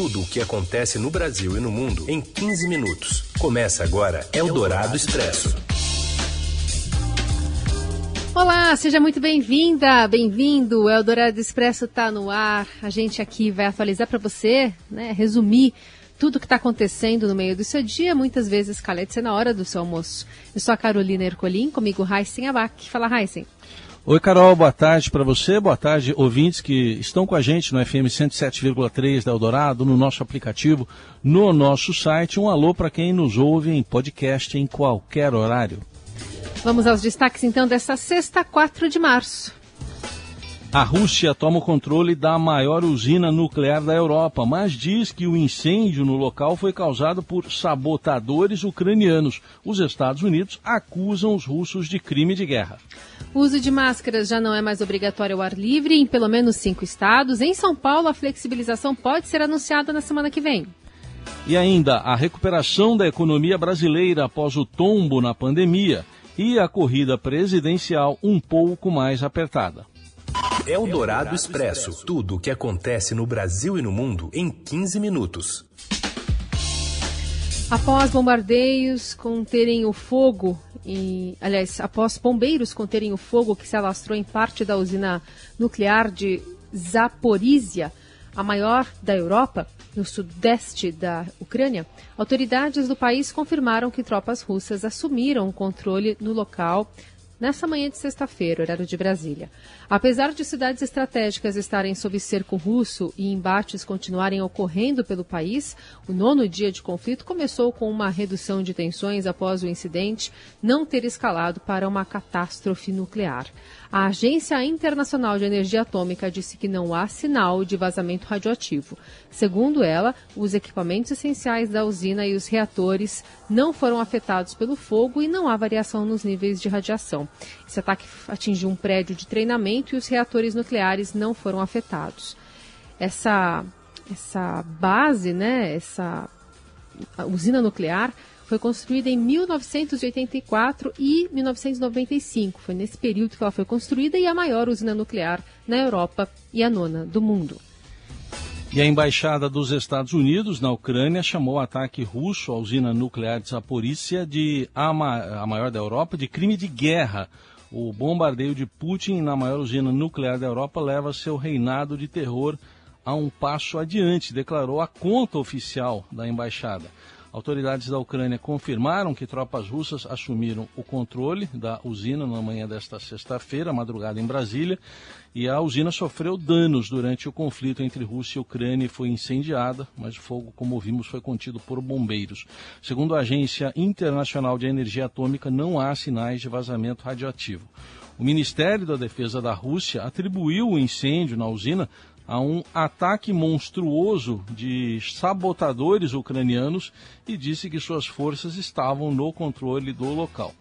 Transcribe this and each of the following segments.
Tudo o que acontece no Brasil e no mundo em 15 minutos. Começa agora Eldorado Expresso. Olá, seja muito bem-vinda, bem-vindo. O Eldorado Expresso está no ar. A gente aqui vai atualizar para você, né, resumir tudo o que está acontecendo no meio do seu dia, muitas vezes calete na hora do seu almoço. Eu sou a Carolina Ercolim, comigo Heisen Abac. Fala, Heisen. Oi, Carol, boa tarde para você, boa tarde, ouvintes que estão com a gente no FM 107,3 da Eldorado, no nosso aplicativo, no nosso site. Um alô para quem nos ouve em podcast em qualquer horário. Vamos aos destaques então dessa sexta, 4 de março. A Rússia toma o controle da maior usina nuclear da Europa, mas diz que o incêndio no local foi causado por sabotadores ucranianos. Os Estados Unidos acusam os russos de crime de guerra. O uso de máscaras já não é mais obrigatório ao ar livre em pelo menos cinco estados. Em São Paulo, a flexibilização pode ser anunciada na semana que vem. E ainda a recuperação da economia brasileira após o tombo na pandemia e a corrida presidencial um pouco mais apertada. O Dourado Expresso. Tudo o que acontece no Brasil e no mundo em 15 minutos. Após bombardeios conterem o fogo, e, aliás, após bombeiros conterem o fogo que se alastrou em parte da usina nuclear de Zaporizhia, a maior da Europa, no sudeste da Ucrânia, autoridades do país confirmaram que tropas russas assumiram o controle no local nessa manhã de sexta-feira, horário de Brasília. Apesar de cidades estratégicas estarem sob cerco russo e embates continuarem ocorrendo pelo país, o nono dia de conflito começou com uma redução de tensões após o incidente não ter escalado para uma catástrofe nuclear. A Agência Internacional de Energia Atômica disse que não há sinal de vazamento radioativo. Segundo ela, os equipamentos essenciais da usina e os reatores não foram afetados pelo fogo e não há variação nos níveis de radiação. Esse ataque atingiu um prédio de treinamento e os reatores nucleares não foram afetados. Essa, essa base, né, essa usina nuclear foi construída em 1984 e 1995. Foi nesse período que ela foi construída e a maior usina nuclear na Europa e a nona do mundo. E a embaixada dos Estados Unidos na Ucrânia chamou o ataque russo à usina nuclear de Zaporizhia de a, ma a maior da Europa de crime de guerra. O bombardeio de Putin na maior usina nuclear da Europa leva seu reinado de terror a um passo adiante, declarou a conta oficial da embaixada. Autoridades da Ucrânia confirmaram que tropas russas assumiram o controle da usina na manhã desta sexta-feira, madrugada em Brasília, e a usina sofreu danos durante o conflito entre Rússia e Ucrânia e foi incendiada, mas o fogo, como vimos, foi contido por bombeiros. Segundo a Agência Internacional de Energia Atômica, não há sinais de vazamento radioativo. O Ministério da Defesa da Rússia atribuiu o incêndio na usina a um ataque monstruoso de sabotadores ucranianos e disse que suas forças estavam no controle do local.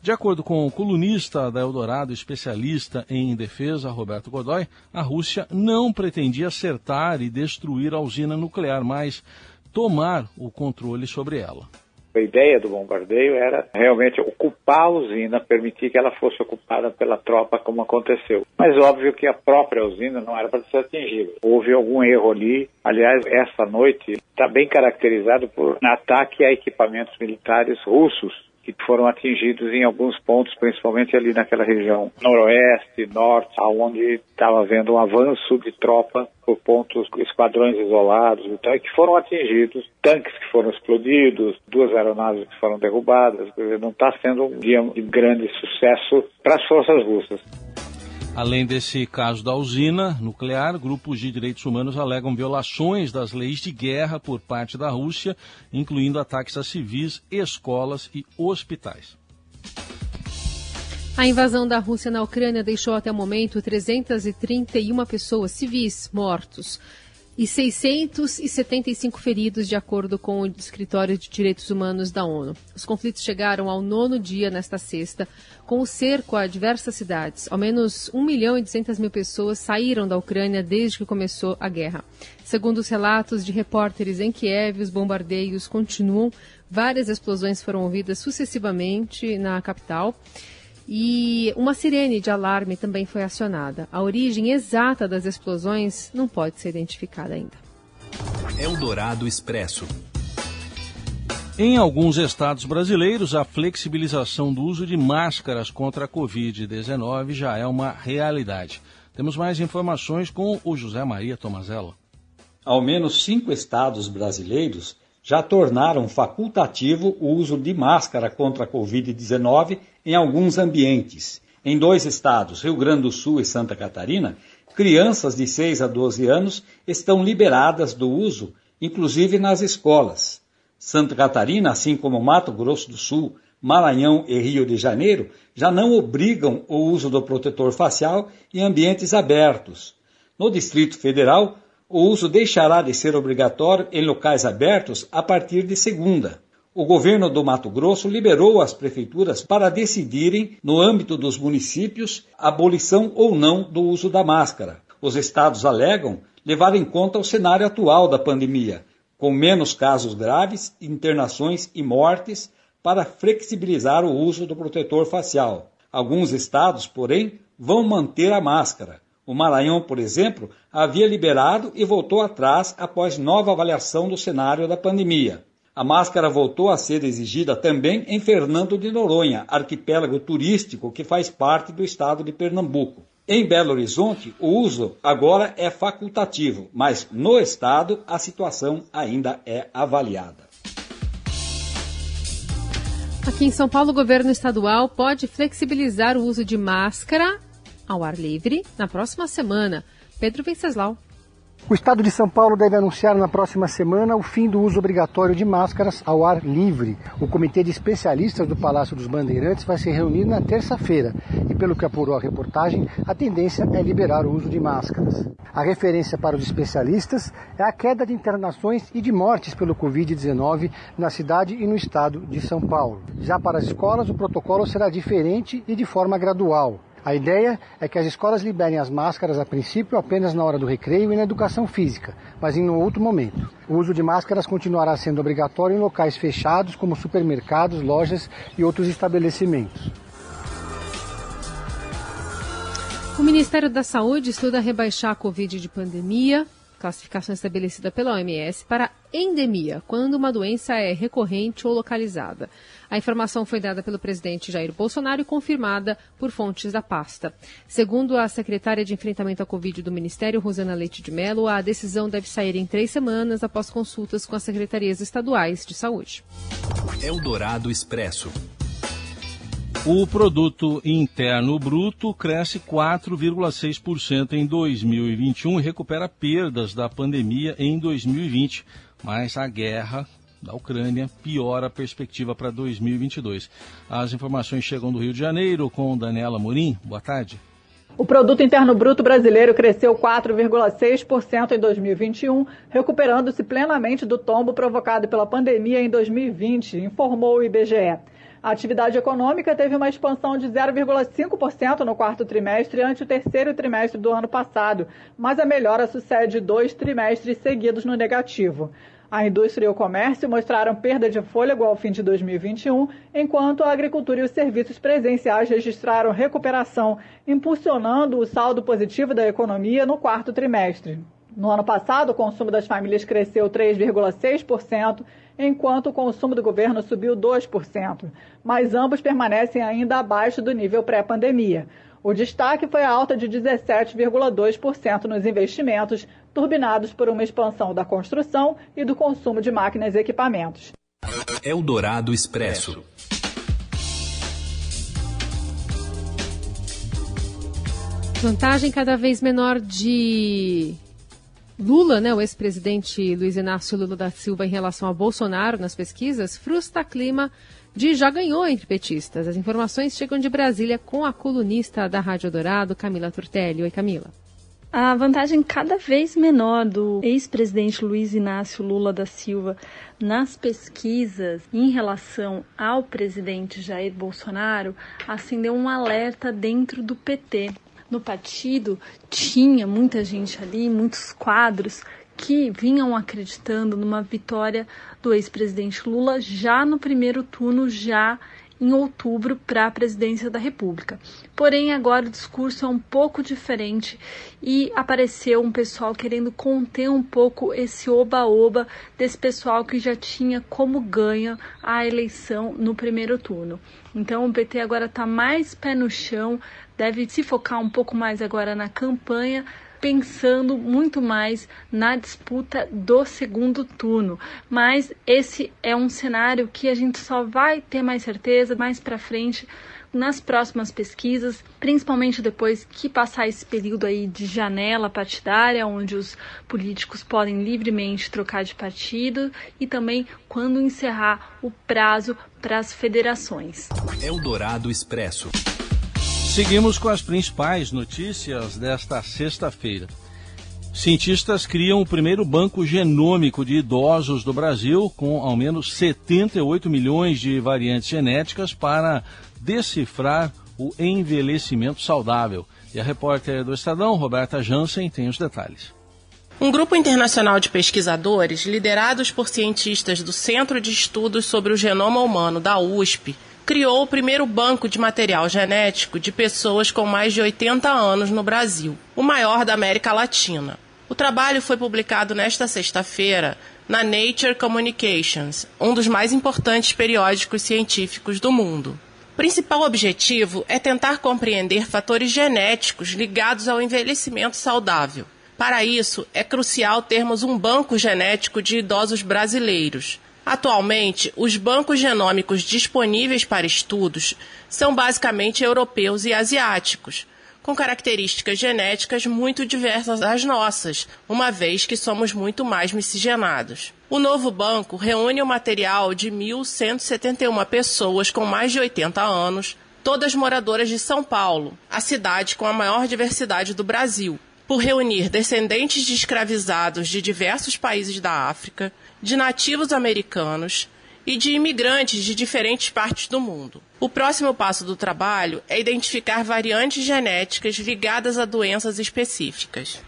De acordo com o colunista da Eldorado, especialista em defesa, Roberto Godoy, a Rússia não pretendia acertar e destruir a usina nuclear, mas tomar o controle sobre ela. A ideia do bombardeio era realmente ocupar a usina, permitir que ela fosse ocupada pela tropa, como aconteceu. Mas óbvio que a própria usina não era para ser atingida. Houve algum erro ali. Aliás, essa noite está bem caracterizado por um ataque a equipamentos militares russos que foram atingidos em alguns pontos, principalmente ali naquela região noroeste, norte, aonde estava havendo um avanço de tropa por pontos, esquadrões isolados e e que foram atingidos, tanques que foram explodidos, duas aeronaves que foram derrubadas, não está sendo um dia de grande sucesso para as forças russas. Além desse caso da usina nuclear, grupos de direitos humanos alegam violações das leis de guerra por parte da Rússia, incluindo ataques a civis, escolas e hospitais. A invasão da Rússia na Ucrânia deixou até o momento 331 pessoas civis mortos e 675 feridos, de acordo com o Escritório de Direitos Humanos da ONU. Os conflitos chegaram ao nono dia nesta sexta, com o cerco a diversas cidades. Ao menos 1 milhão e 200 mil pessoas saíram da Ucrânia desde que começou a guerra. Segundo os relatos de repórteres em Kiev, os bombardeios continuam. Várias explosões foram ouvidas sucessivamente na capital. E uma sirene de alarme também foi acionada. A origem exata das explosões não pode ser identificada ainda. Eldorado Expresso. Em alguns estados brasileiros, a flexibilização do uso de máscaras contra a Covid-19 já é uma realidade. Temos mais informações com o José Maria Tomazella. Ao menos cinco estados brasileiros já tornaram facultativo o uso de máscara contra a Covid-19 em alguns ambientes. Em dois estados, Rio Grande do Sul e Santa Catarina, crianças de 6 a 12 anos estão liberadas do uso, inclusive nas escolas. Santa Catarina, assim como Mato Grosso do Sul, Maranhão e Rio de Janeiro, já não obrigam o uso do protetor facial em ambientes abertos. No Distrito Federal, o uso deixará de ser obrigatório em locais abertos a partir de segunda. O governo do Mato Grosso liberou as prefeituras para decidirem, no âmbito dos municípios, a abolição ou não do uso da máscara. Os estados alegam levar em conta o cenário atual da pandemia, com menos casos graves, internações e mortes, para flexibilizar o uso do protetor facial. Alguns estados, porém, vão manter a máscara. O Maranhão, por exemplo, havia liberado e voltou atrás após nova avaliação do cenário da pandemia. A máscara voltou a ser exigida também em Fernando de Noronha, arquipélago turístico que faz parte do estado de Pernambuco. Em Belo Horizonte, o uso agora é facultativo, mas no estado a situação ainda é avaliada. Aqui em São Paulo, o governo estadual pode flexibilizar o uso de máscara ao ar livre na próxima semana. Pedro Venceslau. O Estado de São Paulo deve anunciar na próxima semana o fim do uso obrigatório de máscaras ao ar livre. O comitê de especialistas do Palácio dos Bandeirantes vai se reunir na terça-feira e, pelo que apurou a reportagem, a tendência é liberar o uso de máscaras. A referência para os especialistas é a queda de internações e de mortes pelo Covid-19 na cidade e no estado de São Paulo. Já para as escolas, o protocolo será diferente e de forma gradual. A ideia é que as escolas liberem as máscaras a princípio apenas na hora do recreio e na educação física, mas em um outro momento. O uso de máscaras continuará sendo obrigatório em locais fechados, como supermercados, lojas e outros estabelecimentos. O Ministério da Saúde estuda rebaixar a Covid de pandemia, classificação estabelecida pela OMS, para endemia, quando uma doença é recorrente ou localizada. A informação foi dada pelo presidente Jair Bolsonaro e confirmada por fontes da pasta. Segundo a secretária de enfrentamento à Covid do Ministério, Rosana Leite de Mello, a decisão deve sair em três semanas após consultas com as secretarias estaduais de saúde. Eldorado Expresso. O produto interno bruto cresce 4,6% em 2021 e recupera perdas da pandemia em 2020, mas a guerra da Ucrânia piora a perspectiva para 2022. As informações chegam do Rio de Janeiro com Daniela Morim. Boa tarde. O produto interno bruto brasileiro cresceu 4,6% em 2021, recuperando-se plenamente do tombo provocado pela pandemia em 2020, informou o IBGE. A atividade econômica teve uma expansão de 0,5% no quarto trimestre ante o terceiro trimestre do ano passado, mas a melhora sucede dois trimestres seguidos no negativo. A indústria e o comércio mostraram perda de fôlego ao fim de 2021, enquanto a agricultura e os serviços presenciais registraram recuperação, impulsionando o saldo positivo da economia no quarto trimestre. No ano passado, o consumo das famílias cresceu 3,6%, enquanto o consumo do governo subiu 2%, mas ambos permanecem ainda abaixo do nível pré-pandemia. O destaque foi a alta de 17,2% nos investimentos, turbinados por uma expansão da construção e do consumo de máquinas e equipamentos. Eldorado Expresso. Vantagem cada vez menor de Lula, né, o ex-presidente Luiz Inácio Lula da Silva em relação a Bolsonaro nas pesquisas, frustra clima de já ganhou entre petistas. As informações chegam de Brasília com a colunista da Rádio Dourado, Camila Turtelli. Oi, Camila. A vantagem cada vez menor do ex-presidente Luiz Inácio Lula da Silva nas pesquisas em relação ao presidente Jair Bolsonaro acendeu um alerta dentro do PT no partido tinha muita gente ali, muitos quadros que vinham acreditando numa vitória do ex-presidente Lula já no primeiro turno, já em outubro para a presidência da República. Porém, agora o discurso é um pouco diferente e apareceu um pessoal querendo conter um pouco esse oba-oba desse pessoal que já tinha como ganha a eleição no primeiro turno. Então, o PT agora está mais pé no chão, deve se focar um pouco mais agora na campanha pensando muito mais na disputa do segundo turno. Mas esse é um cenário que a gente só vai ter mais certeza mais para frente nas próximas pesquisas, principalmente depois que passar esse período aí de janela partidária, onde os políticos podem livremente trocar de partido, e também quando encerrar o prazo para as federações. Eldorado Expresso. Seguimos com as principais notícias desta sexta-feira. Cientistas criam o primeiro banco genômico de idosos do Brasil, com ao menos 78 milhões de variantes genéticas para decifrar o envelhecimento saudável. E a repórter do Estadão, Roberta Jansen, tem os detalhes. Um grupo internacional de pesquisadores, liderados por cientistas do Centro de Estudos sobre o Genoma Humano da USP, criou o primeiro banco de material genético de pessoas com mais de 80 anos no Brasil, o maior da América Latina. O trabalho foi publicado nesta sexta-feira na Nature Communications, um dos mais importantes periódicos científicos do mundo. O principal objetivo é tentar compreender fatores genéticos ligados ao envelhecimento saudável. Para isso, é crucial termos um banco genético de idosos brasileiros, Atualmente, os bancos genômicos disponíveis para estudos são basicamente europeus e asiáticos, com características genéticas muito diversas das nossas, uma vez que somos muito mais miscigenados. O novo banco reúne o material de 1.171 pessoas com mais de 80 anos, todas moradoras de São Paulo, a cidade com a maior diversidade do Brasil, por reunir descendentes de escravizados de diversos países da África, de nativos americanos e de imigrantes de diferentes partes do mundo. O próximo passo do trabalho é identificar variantes genéticas ligadas a doenças específicas.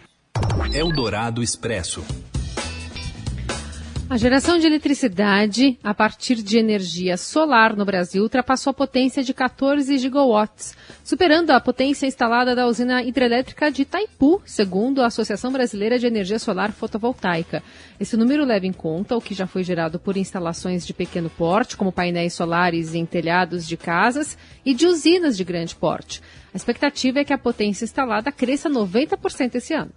Eldorado Expresso. A geração de eletricidade a partir de energia solar no Brasil ultrapassou a potência de 14 gigawatts, superando a potência instalada da usina hidrelétrica de Itaipu, segundo a Associação Brasileira de Energia Solar Fotovoltaica. Esse número leva em conta o que já foi gerado por instalações de pequeno porte, como painéis solares em telhados de casas e de usinas de grande porte. A expectativa é que a potência instalada cresça 90% esse ano.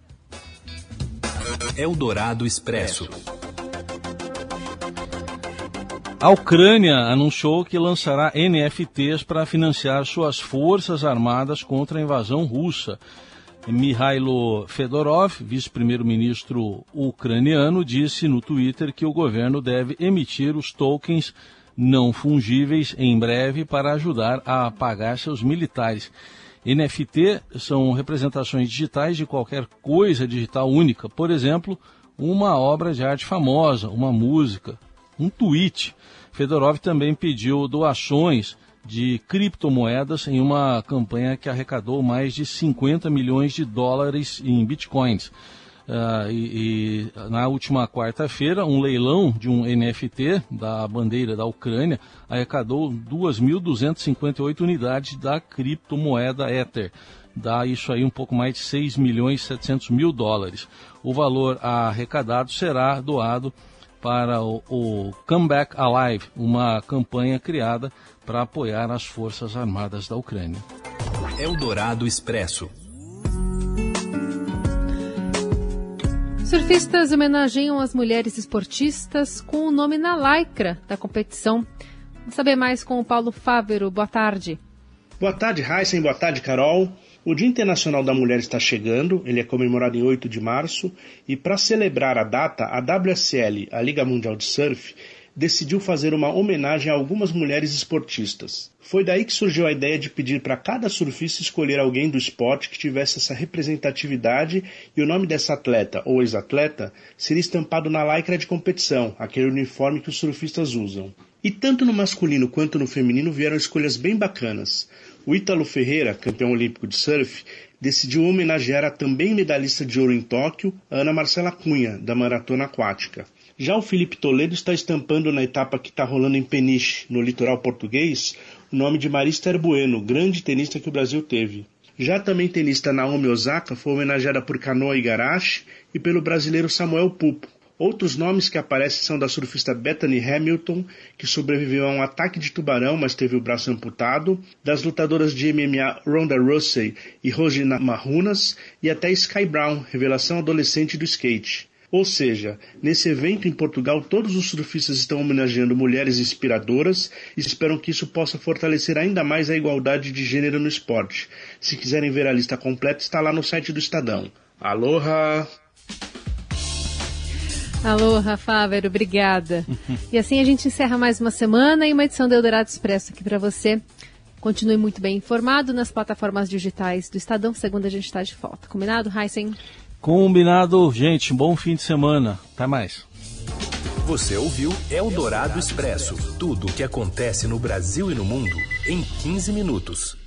Eldorado Expresso. A Ucrânia anunciou que lançará NFTs para financiar suas forças armadas contra a invasão russa. Mikhailo Fedorov, vice-primeiro-ministro ucraniano, disse no Twitter que o governo deve emitir os tokens não fungíveis em breve para ajudar a pagar seus militares. NFT são representações digitais de qualquer coisa digital única, por exemplo, uma obra de arte famosa, uma música, um tweet. Fedorov também pediu doações de criptomoedas em uma campanha que arrecadou mais de 50 milhões de dólares em bitcoins. Uh, e, e, na última quarta-feira, um leilão de um NFT da bandeira da Ucrânia arrecadou 2.258 unidades da criptomoeda Ether. Dá isso aí um pouco mais de 6 milhões e 700 mil dólares. O valor arrecadado será doado para o, o Comeback Alive, uma campanha criada para apoiar as Forças Armadas da Ucrânia. Eldorado Expresso. Surfistas homenageiam as mulheres esportistas com o nome na lycra da competição. Vamos saber mais com o Paulo Fávero. Boa tarde. Boa tarde, Heisen. Boa tarde, Carol. O Dia Internacional da Mulher está chegando, ele é comemorado em 8 de março, e para celebrar a data, a WSL, a Liga Mundial de Surf, decidiu fazer uma homenagem a algumas mulheres esportistas. Foi daí que surgiu a ideia de pedir para cada surfista escolher alguém do esporte que tivesse essa representatividade e o nome dessa atleta ou ex-atleta seria estampado na lycra de competição, aquele uniforme que os surfistas usam. E tanto no masculino quanto no feminino vieram escolhas bem bacanas. O Ítalo Ferreira, campeão olímpico de surf, decidiu homenagear a também medalhista de ouro em Tóquio, Ana Marcela Cunha, da maratona aquática. Já o Felipe Toledo está estampando na etapa que está rolando em Peniche, no litoral português, o nome de Marista Bueno, grande tenista que o Brasil teve. Já também tenista Naomi Osaka foi homenageada por Kanoa Igarashi e pelo brasileiro Samuel Pupo. Outros nomes que aparecem são da surfista Bethany Hamilton, que sobreviveu a um ataque de tubarão, mas teve o braço amputado, das lutadoras de MMA Ronda Rousey e Rosina Marunas, e até Sky Brown, revelação adolescente do skate. Ou seja, nesse evento em Portugal, todos os surfistas estão homenageando mulheres inspiradoras e esperam que isso possa fortalecer ainda mais a igualdade de gênero no esporte. Se quiserem ver a lista completa, está lá no site do Estadão. Aloha! Aloha, Fávero, obrigada. e assim a gente encerra mais uma semana e uma edição do Eldorado Expresso aqui para você. Continue muito bem informado nas plataformas digitais do Estadão. Segunda a gente está de volta. Combinado, Heisen? Combinado, gente. Bom fim de semana. Até mais. Você ouviu Eldorado Expresso tudo o que acontece no Brasil e no mundo em 15 minutos.